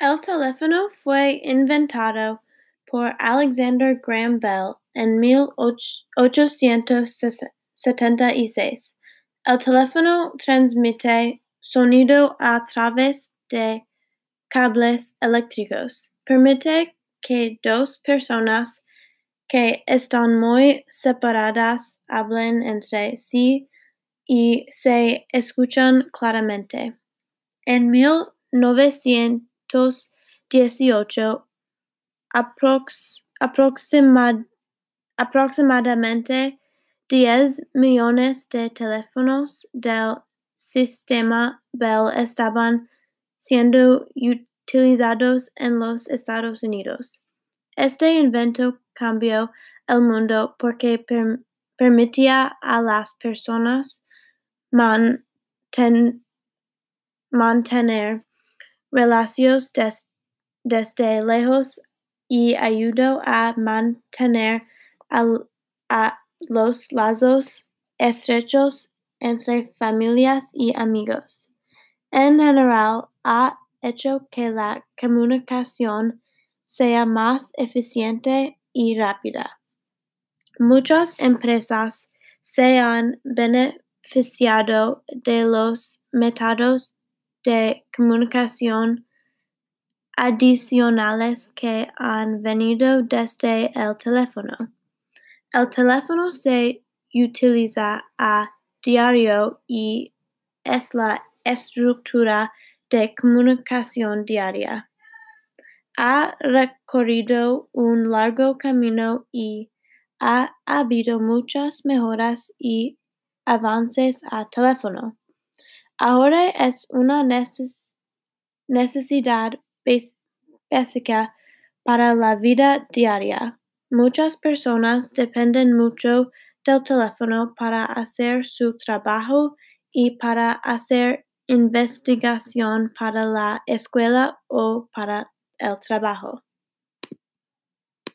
El teléfono fue inventado por Alexander Graham Bell en mil ochocientos setenta y seis. El teléfono transmite sonido a través de cables eléctricos. Permite que dos personas que están muy separadas hablen entre sí y se escuchan claramente. En mil novecientos dieciocho, aproximadamente diez millones de teléfonos del sistema Bell estaban siendo utilizados en los Estados Unidos. Este invento cambió el mundo porque permitía a las personas mantener relaciones desde lejos y ayudó a mantener los lazos estrechos entre familias y amigos. En general, ha hecho que la comunicación sea más eficiente y rápida. Muchas empresas se han beneficiado de los métodos de comunicación adicionales que han venido desde el teléfono. El teléfono se utiliza a diario y es la estructura de comunicación diaria. Ha recorrido un largo camino y ha habido muchas mejoras y avances al teléfono. Ahora es una necesidad básica para la vida diaria. Muchas personas dependen mucho del teléfono para hacer su trabajo y para hacer investigación para la escuela o para el trabajo.